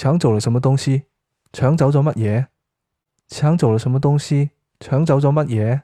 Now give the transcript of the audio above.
抢走了什么东西？抢走咗乜嘢？抢走了什么东西？抢走咗乜嘢？